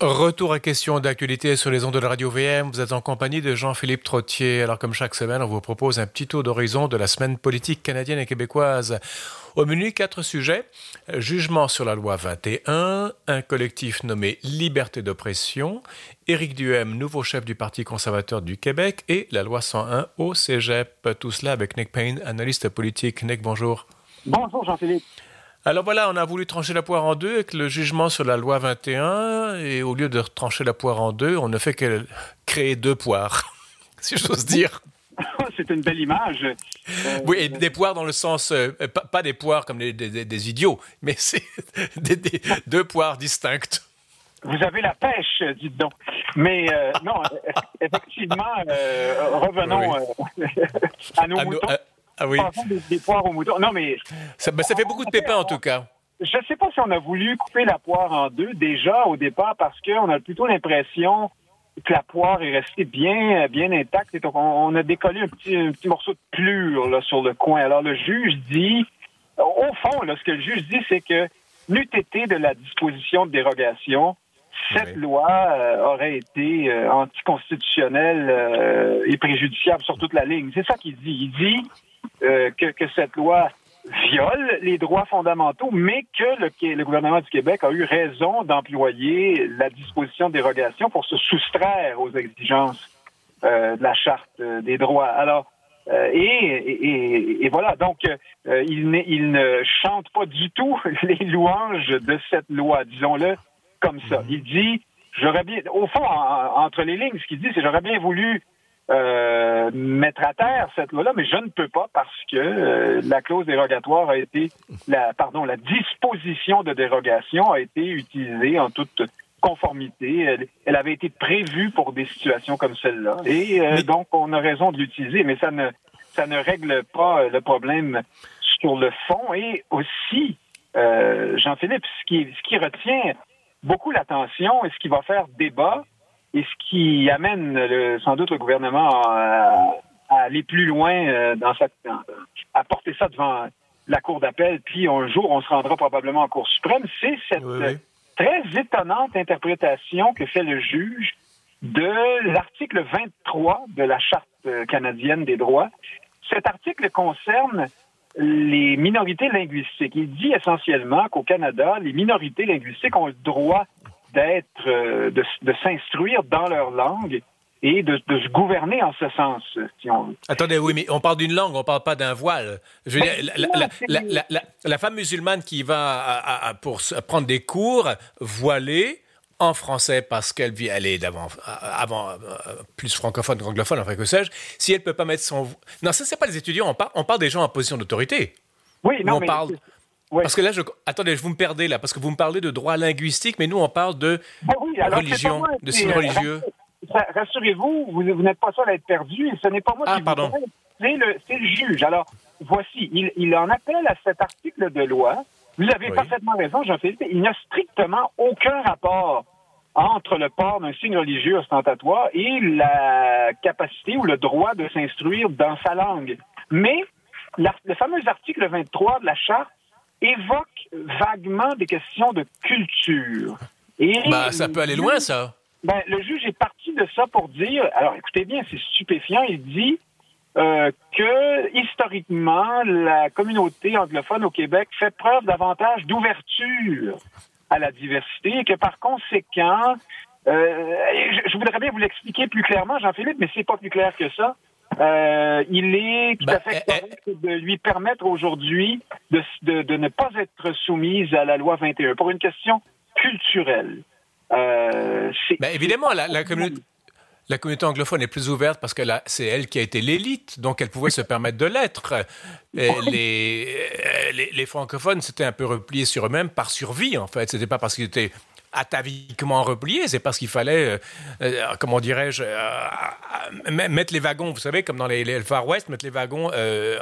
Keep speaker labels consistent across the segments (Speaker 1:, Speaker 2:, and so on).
Speaker 1: Retour à question d'actualité sur les ondes de la radio VM. Vous êtes en compagnie de Jean-Philippe Trottier. Alors, comme chaque semaine, on vous propose un petit tour d'horizon de la semaine politique canadienne et québécoise. Au menu, quatre sujets. Jugement sur la loi 21, un collectif nommé Liberté d'oppression, Éric Duhem, nouveau chef du Parti conservateur du Québec, et la loi 101 au cégep. Tout cela avec Nick Payne, analyste politique. Nick, bonjour.
Speaker 2: Bonjour, Jean-Philippe.
Speaker 1: Alors voilà, on a voulu trancher la poire en deux avec le jugement sur la loi 21, et au lieu de trancher la poire en deux, on ne fait que créer deux poires, si j'ose dire.
Speaker 2: C'est une belle image.
Speaker 1: Euh, oui, et des poires dans le sens, euh, pas, des poires comme des, idiots, mais c'est deux poires distinctes.
Speaker 2: Vous avez la pêche, dites donc. Mais euh, non, effectivement, revenons à nos moutons.
Speaker 1: Ah oui.
Speaker 2: Des, poires au mouton. Non, mais.
Speaker 1: Ça, ben, ça fait beaucoup de pépins, en tout cas.
Speaker 2: Je ne sais pas si on a voulu couper la poire en deux déjà au départ parce qu'on a plutôt l'impression que la poire est restée bien, bien intacte. Et donc, on, a décollé un petit, un petit morceau de plure là, sur le coin. Alors, le juge dit, au fond, là, ce que le juge dit, c'est que n'eût été de la disposition de dérogation, cette loi euh, aurait été euh, anticonstitutionnelle euh, et préjudiciable sur toute la ligne. C'est ça qu'il dit. Il dit euh, que, que, cette loi viole les droits fondamentaux, mais que le, le, gouvernement du Québec a eu raison d'employer la disposition de dérogation pour se soustraire aux exigences euh, de la charte euh, des droits. Alors, euh, et, et, et, voilà, donc euh, il, il, ne chante pas du tout les louanges de cette loi, disons-le comme ça. Il dit, j'aurais bien, au fond, entre les lignes, ce qu'il dit, c'est j'aurais bien voulu euh, mettre à terre cette loi-là, mais je ne peux pas parce que euh, la clause dérogatoire a été, la, pardon, la disposition de dérogation a été utilisée en toute conformité. Elle, avait été prévue pour des situations comme celle-là, et euh, donc on a raison de l'utiliser, mais ça ne ça ne règle pas le problème sur le fond. Et aussi, Jean-Philippe, ce qui, ce qui retient beaucoup l'attention et ce qui va faire débat, et ce qui amène le, sans doute le gouvernement à, aller plus loin euh, dans cette, à porter ça devant la Cour d'appel, puis un jour on se rendra probablement en Cour suprême, c'est cette très étonnante interprétation que fait le juge de l'article 23 de la Charte canadienne des droits. Cet article concerne les minorités linguistiques. Il dit essentiellement qu'au Canada, les minorités linguistiques ont le droit d'être, euh, de, de s'instruire dans leur langue et de, de, se gouverner en ce sens. Si on...
Speaker 1: Attendez, oui, mais on parle d'une langue, on parle pas d'un voile. Je veux dire, la, la, la, la, femme musulmane qui va à, à, pour prendre des cours voilée en français parce qu'elle vit, elle est d'avant, avant, euh, plus francophone qu'anglophone, enfin que sais-je, si elle peut pas mettre son... Non, ça, c'est pas les étudiants, on parle, on parle des gens en position d'autorité.
Speaker 2: Oui, non,
Speaker 1: on parle... Parce que là, je... attendez, vous me perdez là, parce que vous me parlez de droit linguistique, mais nous, on parle de
Speaker 2: ben oui, alors,
Speaker 1: religion, de signes religieux.
Speaker 2: Rassurez-vous, vous, vous n'êtes pas seul à être perdu, et ce n'est pas moi
Speaker 1: ah,
Speaker 2: qui
Speaker 1: pardon.
Speaker 2: vous c'est le, le, juge. Alors, voici, il, il, en appelle à cet article de loi. Vous avez oui. parfaitement raison, Jean-Philippe. Il n'y a strictement aucun rapport entre le port d'un signe religieux ostentatoire et la capacité ou le droit de s'instruire dans sa langue. Mais la, le fameux article 23 de la Charte évoque vaguement des questions de culture.
Speaker 1: Et bah, ça peut aller loin, ça.
Speaker 2: Ben, le juge est parti de ça pour dire, alors écoutez bien, c'est stupéfiant, il dit euh, que historiquement, la communauté anglophone au Québec fait preuve davantage d'ouverture à la diversité et que par conséquent, euh, je, je, voudrais bien vous l'expliquer plus clairement, Jean-Philippe, mais c'est pas plus clair que ça. Euh, il est tout ben, à fait correct euh, de lui permettre aujourd'hui de, de, de, ne pas être soumise à la loi 21 pour une question culturelle.
Speaker 1: Euh, ben, évidemment, la, la, communauté, la, communauté, anglophone est plus ouverte parce que c'est elle qui a été l'élite, donc elle pouvait se permettre de l'être. Les, les, les, francophones s'étaient un peu repliés sur eux-mêmes par survie, en fait. C'était pas parce qu'ils étaient ataviquement replié, c'est parce qu'il fallait, euh, euh, comment dirais-je, euh, mettre les wagons, vous savez, comme dans les, les Far West, mettre les wagons,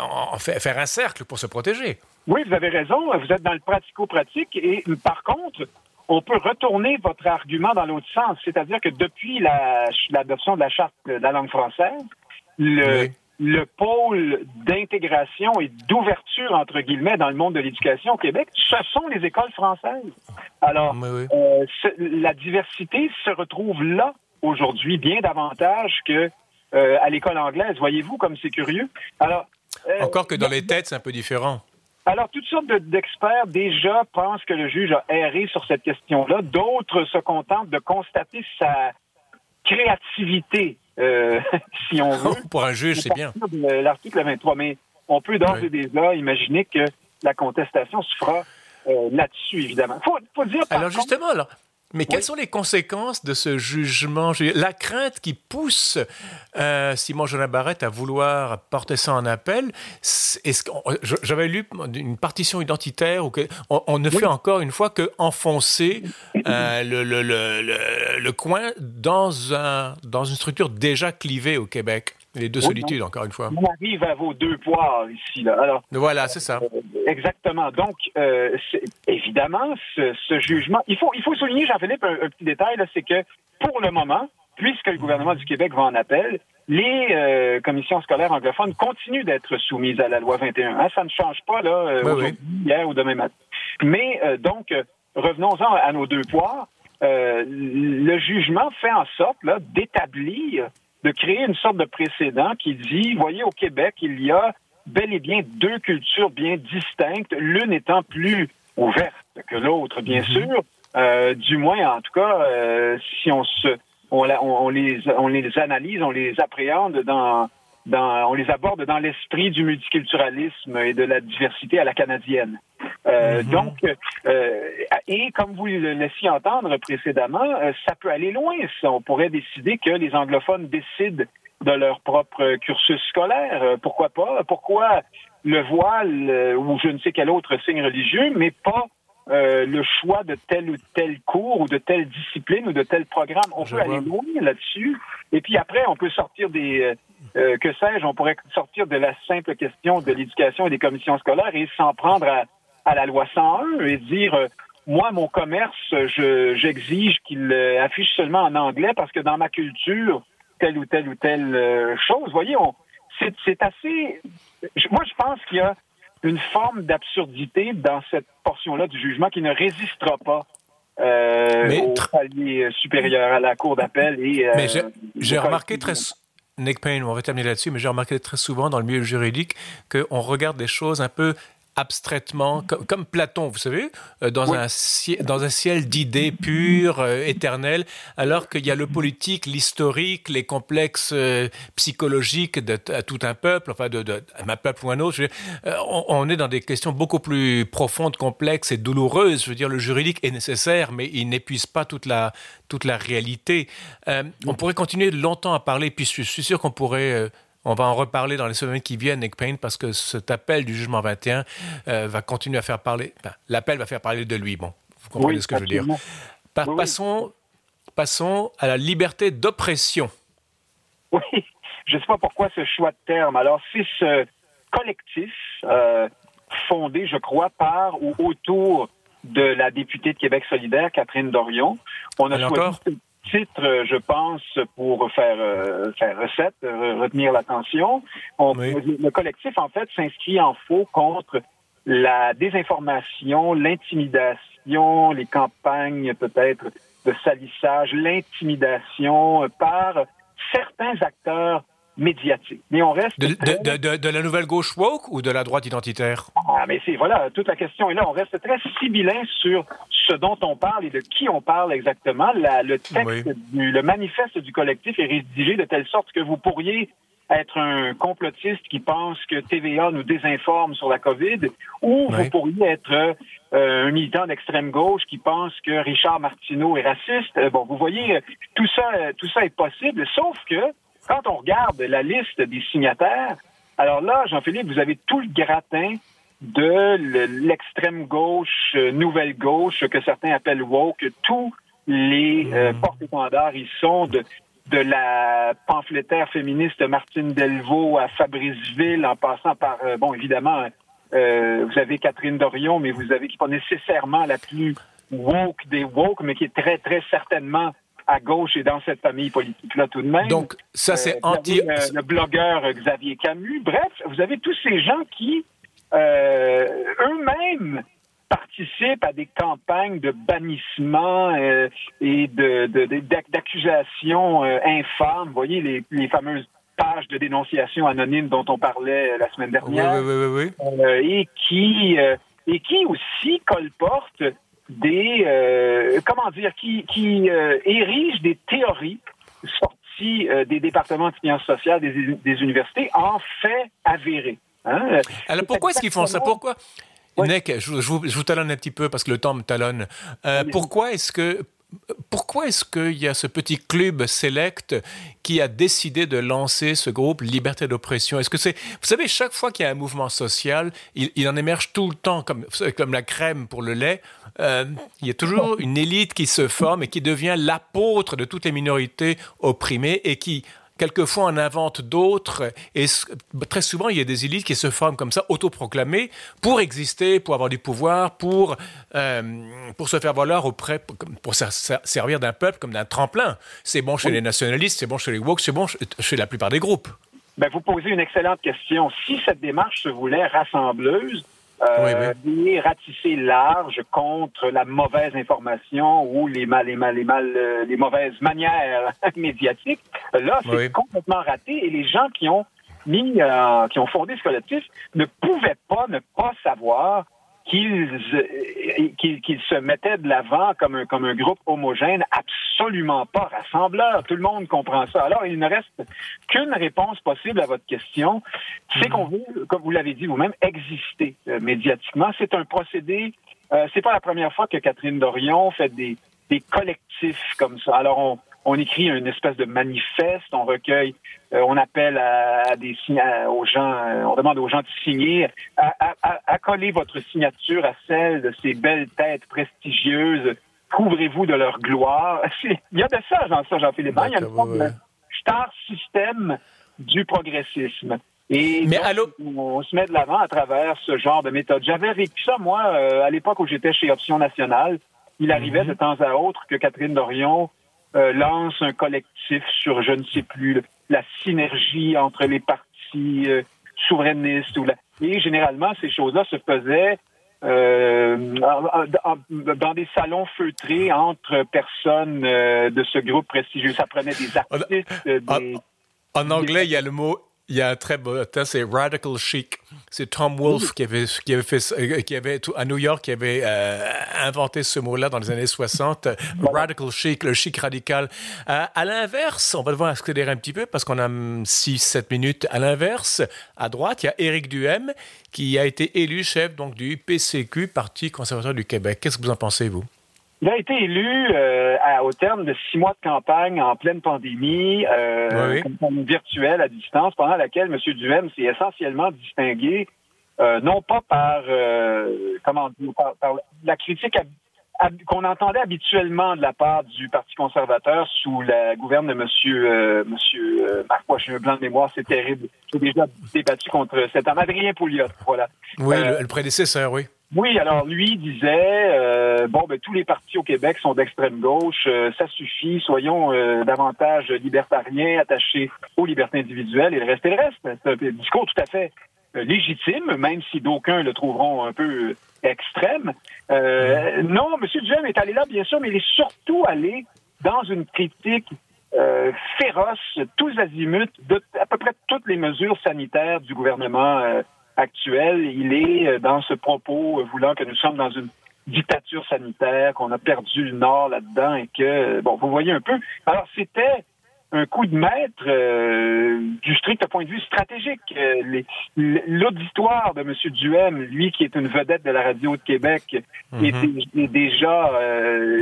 Speaker 1: en, faire un cercle pour se protéger.
Speaker 2: Oui, vous avez raison, vous êtes dans le pratico-pratique, et par contre, on peut retourner votre argument dans l'autre sens, c'est-à-dire que depuis l'adoption la, de la charte de la langue française, le, oui. Le pôle d'intégration et d'ouverture, entre guillemets, dans le monde de l'éducation au Québec, ce sont les écoles françaises. Alors, euh, la diversité se retrouve là aujourd'hui bien davantage que euh, à l'école anglaise. Voyez-vous comme c'est curieux?
Speaker 1: Alors, euh, encore que dans les têtes, c'est un peu différent.
Speaker 2: Alors, toutes sortes d'experts déjà pensent que le juge a erré sur cette question-là. D'autres se contentent de constater sa créativité, euh, si on veut.
Speaker 1: Pour un juge, c'est bien.
Speaker 2: L'article 23, mais on peut d'ores et déjà imaginer que la contestation se fera euh, là-dessus, évidemment. Faut, faut dire.
Speaker 1: Alors justement, alors, mais quelles sont les conséquences de ce jugement? La crainte qui pousse euh, Simon Jonas Barrette à vouloir porter ça en appel, j'avais lu une partition identitaire où on, on ne fait encore une fois que enfoncer euh, le, le, le, le, coin dans, un, dans une structure déjà clivée au Québec. Les deux solitudes, encore une fois.
Speaker 2: On arrive à vos deux poids ici. Là. Alors,
Speaker 1: voilà, c'est ça.
Speaker 2: Euh, exactement. Donc, euh, évidemment, ce, jugement, il faut, il faut souligner, Jean-Philippe, un, petit détail, c'est que pour le moment, puisque le gouvernement du Québec va en appel, les euh, commissions scolaires anglophones continuent d'être soumises à la loi 21. Hein, ça ne change pas là, aujourd'hui, hier ou demain matin. Mais donc, revenons-en à nos deux poids. le jugement fait en sorte d'établir de créer une sorte de précédent qui dit, voyez, au Québec, il y a bel et bien deux cultures bien distinctes, l'une étant plus ouverte que l'autre, bien mhm. sûr. Euh, du moins, en tout cas, euh, si on se, on, on, les, on les analyse, on les appréhende dans, dans, on les aborde dans l'esprit du multiculturalisme et de la diversité à la canadienne. Euh, mhm. Donc, euh, et comme vous le laissiez entendre précédemment, euh, ça peut aller loin. On pourrait décider que les anglophones décident de leur propre cursus scolaire. Pourquoi pas? Pourquoi le voile ou je ne sais quel autre signe religieux, mais pas le choix de tel ou tel cours ou de telle discipline ou de tel programme? On peut aller loin là-dessus. Et puis après, on peut sortir des, que sais-je, on pourrait sortir de la simple question de l'éducation et des commissions scolaires et s'en prendre à, à la loi 101 et dire euh, moi, mon commerce, j'exige qu'il euh, affiche seulement en anglais parce que dans ma culture, telle ou telle ou telle euh, chose. Vous voyez, c'est assez. Moi, je pense qu'il y a une forme d'absurdité dans cette portion-là du jugement qui ne résistera pas euh, au palier supérieur à la cour d'appel et.
Speaker 1: mais j'ai remarqué très. Nick Payne, on va terminer là-dessus, mais j'ai remarqué très souvent dans le milieu juridique qu'on regarde des choses un peu abstraitement, comme, Platon, vous savez, euh, dans, un, dans un ciel d'idées pures, euh, éternelles, alors qu'il y a le politique, l'historique, les complexes euh, psychologiques de, tout un peuple, enfin de, de, un peuple ou un autre. on, est dans des questions beaucoup plus profondes, complexes et douloureuses. Je veux dire, le juridique est nécessaire, mais il n'épuise pas toute la, toute la réalité. on pourrait continuer longtemps à parler, puis je suis sûr qu'on pourrait on va en reparler dans les semaines qui viennent, Nick Payne, parce que cet appel du jugement 21 euh, va continuer à faire parler. L'appel va faire parler de lui. Bon, vous comprenez ce que je veux dire. passons, passons à la liberté d'oppression.
Speaker 2: Oui, je ne sais pas pourquoi ce choix de terme. Alors, c'est ce collectif euh, fondé, je crois, par ou autour de la députée de Québec solidaire, Catherine Dorion.
Speaker 1: On a choisi
Speaker 2: titre, euh, je pense, pour faire euh, faire recette, euh, retenir l'attention. Le collectif, en fait, s'inscrit en faux contre la désinformation, l'intimidation, les campagnes peut-être de salissage, l'intimidation par certains acteurs médiatique. Mais on reste.
Speaker 1: De, de, de, la nouvelle gauche woke ou de la droite identitaire?
Speaker 2: Ah, mais c'est, voilà, toute la question est là. On reste très sibyllin sur ce dont on parle et de qui on parle exactement. La, le texte, du, le manifeste du collectif est rédigé de telle sorte que vous pourriez être un complotiste qui pense que TVA nous désinforme sur la COVID, ou vous pourriez être euh, un militant d'extrême gauche qui pense que Richard Martineau est raciste. Euh, bon, vous voyez, tout ça, tout ça est possible, sauf que quand on regarde la liste des signataires, alors là, Jean-Philippe, vous avez tout le gratin de l'extrême gauche, euh, nouvelle gauche, que certains appellent woke, tous les euh, mmh. porte-étendards, ils sont de, de la pamphlétaire féministe Martine Delvaux à Fabriceville, en passant par, euh, bon, évidemment, vous avez Catherine Dorion, mais vous avez qui pas nécessairement la plus woke des woke, mais qui est très, très certainement à gauche et dans cette famille politique-là tout de même.
Speaker 1: Donc, ça, c'est anti...
Speaker 2: Le, blogueur Xavier Camus. Bref, vous avez tous ces gens qui, eux-mêmes, participent à des campagnes de bannissement et d'accusations infâmes. Vous voyez les, les fameuses pages de dénonciation anonyme dont on parlait la semaine dernière.
Speaker 1: Oui, oui, oui,
Speaker 2: euh, et qui euh, et qui aussi colporte des euh, comment dire qui qui érige des théories sorties des départements de sciences sociales des, des universités en fait avérés.
Speaker 1: Hein. Alors pourquoi est-ce qu'ils font ça? Pourquoi? Nick, je, je, vous, je, vous, talonne un petit peu parce que le temps me talonne. pourquoi est-ce que pourquoi est-ce qu'il y a ce petit club select qui a décidé de lancer ce groupe Liberté d'oppression? Est-ce que c'est, vous savez, chaque fois qu'il y a un mouvement social, il, en émerge tout le temps comme, comme la crème pour le lait. Euh, il y a toujours une élite qui se forme et qui devient l'apôtre de toutes les minorités opprimées et qui quelquefois on invente d'autres, et très souvent il y a des élites qui se forment comme ça, autoproclamées, pour exister, pour avoir du pouvoir, pour, euh, pour se faire valoir auprès, pour servir d'un peuple comme d'un tremplin. C'est bon chez les nationalistes, c'est bon chez les woke, c'est bon chez la plupart des groupes.
Speaker 2: Ben, vous posez une excellente question. Si cette démarche se voulait rassembleuse, euh, ratisser large contre la mauvaise information ou les mal, les mal, les mal, euh, les mauvaises manières médiatiques. Là, c'est complètement raté et les gens qui ont mis, euh, qui ont fondé ce collectif ne pouvaient pas ne pas savoir qu'ils qu'ils se mettaient de l'avant comme un, comme un groupe homogène, absolument pas rassembleur. Tout le monde comprend ça. Alors, il ne reste qu'une réponse possible à votre question. C'est qu'on veut, comme vous l'avez dit vous-même, exister euh, médiatiquement. C'est un procédé. Euh, c'est pas la première fois que Catherine Dorion fait des, collectifs comme ça. Alors, on, écrit une espèce de manifeste, on recueille, euh, on appelle à, des aux gens, euh, on demande aux gens de signer, à, coller votre signature à celle de ces belles têtes prestigieuses. Couvrez-vous de leur gloire. Il y a de ça, Jean, ça, Jean-Philippe. Il y a une forme de star système du progressisme. Et Mais on, se met de l'avant à travers ce genre de méthode. J'avais vécu ça, moi, euh, à l'époque où j'étais chez Option Nationale. Il arrivait mhm. de temps à autre que Catherine Dorion euh, lance un collectif sur, je ne sais plus, la synergie entre les partis euh, souverainistes. Ou la... Et généralement, ces choses-là se faisaient euh, dans des salons feutrés entre personnes de ce groupe prestigieux. Ça prenait des artistes. Des...
Speaker 1: En anglais, il y a le mot il y a un très beau terme, c'est radical chic. C'est Tom Wolfe qui avait, qui avait fait, euh, qui avait à New York, qui avait euh, inventé ce mot-là dans les années 60. Radical chic, le chic radical. Euh, à l'inverse, on va devoir accélérer un petit peu parce qu'on a 6-7 minutes. À l'inverse, à droite, il y a Éric Duhem qui a été élu chef donc du PCQ, Parti conservateur du Québec. Qu'est-ce que vous en pensez, vous?
Speaker 2: Il a été élu euh, au terme de six mois de campagne en pleine pandémie, euh, virtuelle à distance, pendant laquelle M. Duhem s'est essentiellement distingué, euh, non pas par, euh, comment dire, par, la critique qu'on entendait habituellement de la part du Parti conservateur sous la gouverne de M. Monsieur, monsieur Marc Poichin, blanc de mémoire, c'est terrible. J'ai déjà débattu contre cet homme, Adrien Pouliot, voilà.
Speaker 1: Oui, le prédécesseur, oui.
Speaker 2: Oui, alors lui disait euh, bon ben tous les partis au Québec sont d'extrême gauche, euh, ça suffit, soyons euh, davantage libertariens, attachés aux libertés individuelles et le reste et le reste. C'est un discours tout à fait légitime, même si d'aucuns le trouveront un peu extrême. non, M. Duhem est allé là, bien sûr, mais il est surtout allé dans une critique féroce, tous azimuts, de à peu près toutes les mesures sanitaires du gouvernement actuel, il est euh, dans ce propos euh, voulant que nous sommes dans une dictature sanitaire, qu'on a perdu le Nord là-dedans et que, euh, bon, vous voyez un peu. Alors, c'était un coup de maître du strict point de vue stratégique. L'auditoire de M. Duhem, lui qui est une vedette de la radio de Québec, mhm. est, déjà,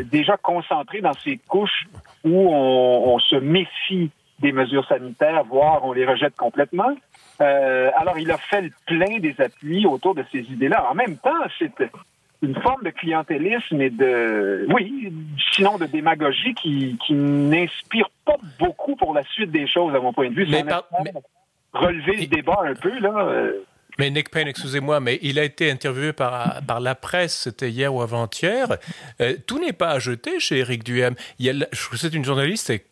Speaker 2: déjà concentré dans ces couches où on, on se méfie des mesures sanitaires, voire on les rejette complètement. Euh, alors, il a fait le plein des appuis autour de ces idées-là. En même temps, c'est une forme de clientélisme et de, oui, sinon de démagogie qui, qui n'inspire pas beaucoup pour la suite des choses, à mon point de vue.
Speaker 1: Mais,
Speaker 2: relever le débat un peu, là. Euh,
Speaker 1: Mais Nick Payne, excusez-moi, mais il a été interviewé par, par la presse, c'était hier ou avant-hier. Euh, tout n'est pas à jeter chez Éric Duhem. C'est une journaliste, et,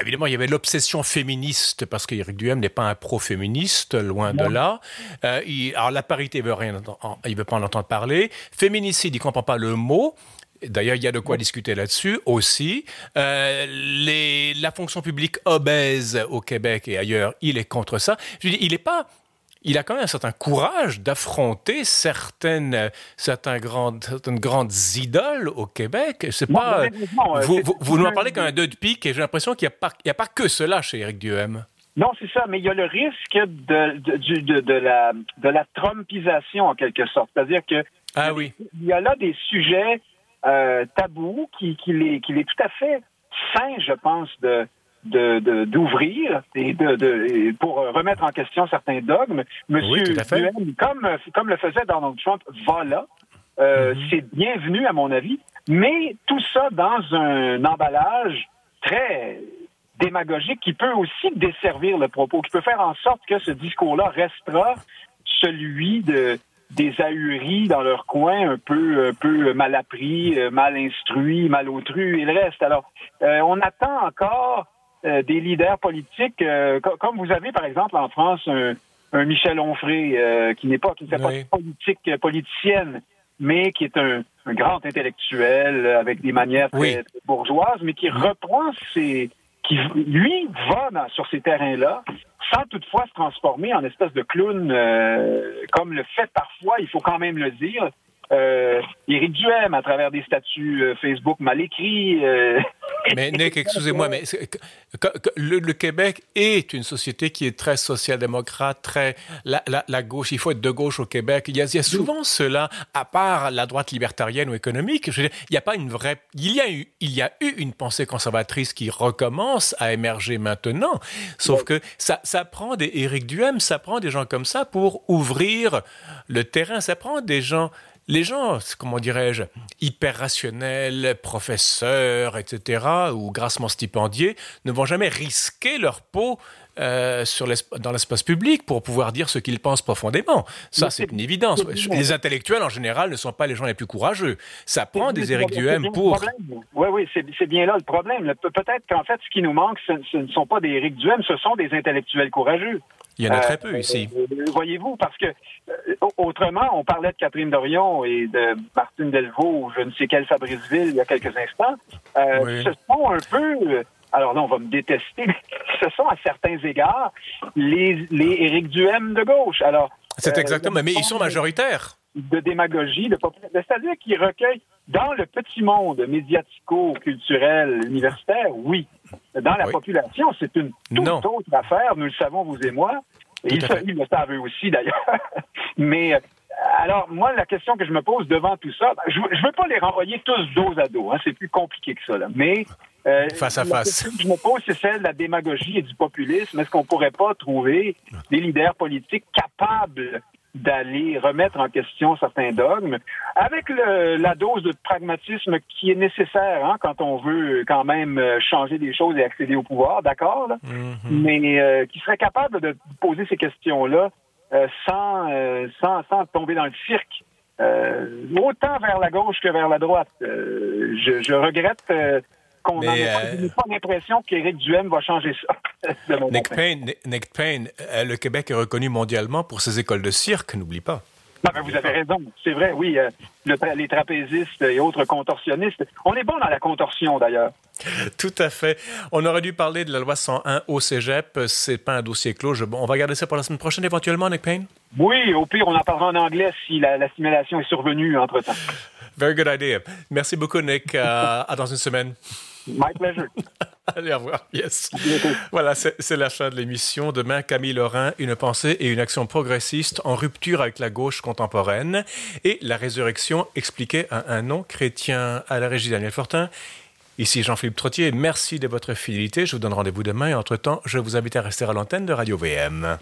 Speaker 1: évidemment, il y avait l'obsession féministe, parce qu'Éric Duhem n'est pas un pro-féministe, loin de là. Euh, alors, la parité, il ne veut pas en entendre parler. Féminicide, il ne comprend pas le mot. D'ailleurs, il y a de quoi discuter là-dessus aussi. Euh, les, la fonction publique obèse au Québec et ailleurs, il est contre ça. Je dis, il n'est pas il a quand même un certain courage d'affronter certaines, certaines, grandes, certaines grandes idoles au Québec. C'est pas, vous, vous, vous nous en parlez comme un deux de pique et j'ai l'impression qu'il n'y a, pas, a pas que cela chez Éric Duhem.
Speaker 2: Non, c'est ça, mais il y a le risque de, de, de, la, de la trumpisation en quelque sorte. C'est-à-dire que
Speaker 1: ah, oui.
Speaker 2: il y a là des sujets euh, tabous qu'il qui est, qui est tout à fait sain, je pense, de, d'ouvrir de, et de, de, pour remettre en question certains dogmes. Monsieur oui, comme, comme le faisait Donald Trump, va là. Euh, mm-hmm. C'est bienvenu, à mon avis, mais tout ça dans un emballage très démagogique qui peut aussi desservir le propos, qui peut faire en sorte que ce discours-là restera celui de des ahuris dans leur coin, un peu, un peu mal appris, mal instruits, mal autrus et le reste. Alors, euh, on attend encore des leaders politiques, euh, comme vous avez par exemple en France un, Michel Onfray euh, qui n'est pas qui ne fait pas politique politicienne, mais qui est un, grand intellectuel avec des manières très, bourgeoises, mais qui reprend ses qui lui va sur ces terrains-là sans toutefois se transformer en espèce de clown comme le fait parfois, il faut quand même le dire, euh, Éric Duhem à travers des statuts euh, Facebook mal écrits. Euh.
Speaker 1: Mais Nick, excusez-moi, mais le, Québec est une société qui est très social-démocrate, très la, la, gauche. Il faut être de gauche au Québec. Il y a, il y a souvent cela, à part la droite libertarienne ou économique. Je veux dire, il n'y a pas une vraie. Il y a eu, il y a eu une pensée conservatrice qui recommence à émerger maintenant. Sauf que ça, ça prend des Éric Duhem, ça prend des gens comme ça pour ouvrir le terrain. Ça prend des gens les gens, comment dirais-je, hyper rationnels, professeurs, etc., ou grassement stipendiés, ne vont jamais risquer leur peau euh, sur dans l'espace public pour pouvoir dire ce qu'ils pensent profondément. Ça, c'est une évidence. Les intellectuels, en général, ne sont pas les gens les plus courageux. Ça prend des Éric Duhem pour...
Speaker 2: Oui, oui, c'est bien là le problème. Peut-être qu'en fait, ce qui nous manque, ce, ne sont pas des Éric Duhem, ce sont des intellectuels courageux.
Speaker 1: Il y en a très peu euh, ici.
Speaker 2: Euh, voyez-vous, parce que autrement, on parlait de Catherine Dorion et de Martine Delvaux ou je ne sais quel Fabriceville il y a quelques instants. Ce sont un peu alors là, on va me détester, mais ce sont à certains égards les, les Éric Duhem de gauche. Alors,
Speaker 1: c'est euh, exactement, mais ils sont majoritaires.
Speaker 2: De démagogie, de c'est-à-dire qu'ils recueillent dans le petit monde médiatico-culturel universitaire, oui. Dans la population, c'est une toute autre affaire. Nous le savons, vous et moi. Et ils, ils, le savent eux aussi, d'ailleurs. mais euh, alors, moi, la question que je me pose devant tout ça, je ne veux pas les renvoyer tous dos à dos. Hein, c'est plus compliqué que ça. Là. Mais
Speaker 1: euh, face à face.
Speaker 2: Ce que je me pose, c'est celle de la démagogie et du populisme. Est-ce qu'on ne pourrait pas trouver des leaders politiques capables d'aller remettre en question certains dogmes, avec la dose de pragmatisme qui est nécessaire hein, quand on veut quand même euh, changer des choses et accéder au pouvoir, d'accord, mm-hmm. mais euh, qui serait capable de poser ces questions-là sans, sans, sans tomber dans le cirque. autant vers la gauche que vers la droite. je, je, regrette qu'on euh, pas l'impression qu'Éric Duhem va changer ça.
Speaker 1: Nick Payne, Nick Payne euh, le Québec est reconnu mondialement pour ses écoles de cirque, n'oublie pas.
Speaker 2: Non, ben, vous avez raison, c'est vrai, oui. Euh, les trapézistes et autres contorsionnistes. On est bon dans la contorsion, d'ailleurs.
Speaker 1: Tout à fait. On aurait dû parler de la loi 101 au cégep. C'est pas un dossier clos. bon, on va garder ça pour la semaine prochaine, éventuellement, Nick Payne?
Speaker 2: Oui, au pire, on en parlera en anglais si la, la simulation est survenue entre-temps.
Speaker 1: Very good idea. Merci beaucoup, Nick. à dans une semaine.
Speaker 2: My pleasure.
Speaker 1: Allez, au revoir. Yes. Voilà, c'est la fin de l'émission. Demain, Camille Lorrain, une pensée et une action progressiste en rupture avec la gauche contemporaine et la résurrection expliquée à un nom chrétien à la régie Daniel Fortin. Ici Jean-Philippe Trottier. Merci de votre fidélité. Je vous donne rendez-vous demain et entre-temps, je vous invite à rester à l'antenne de Radio VM.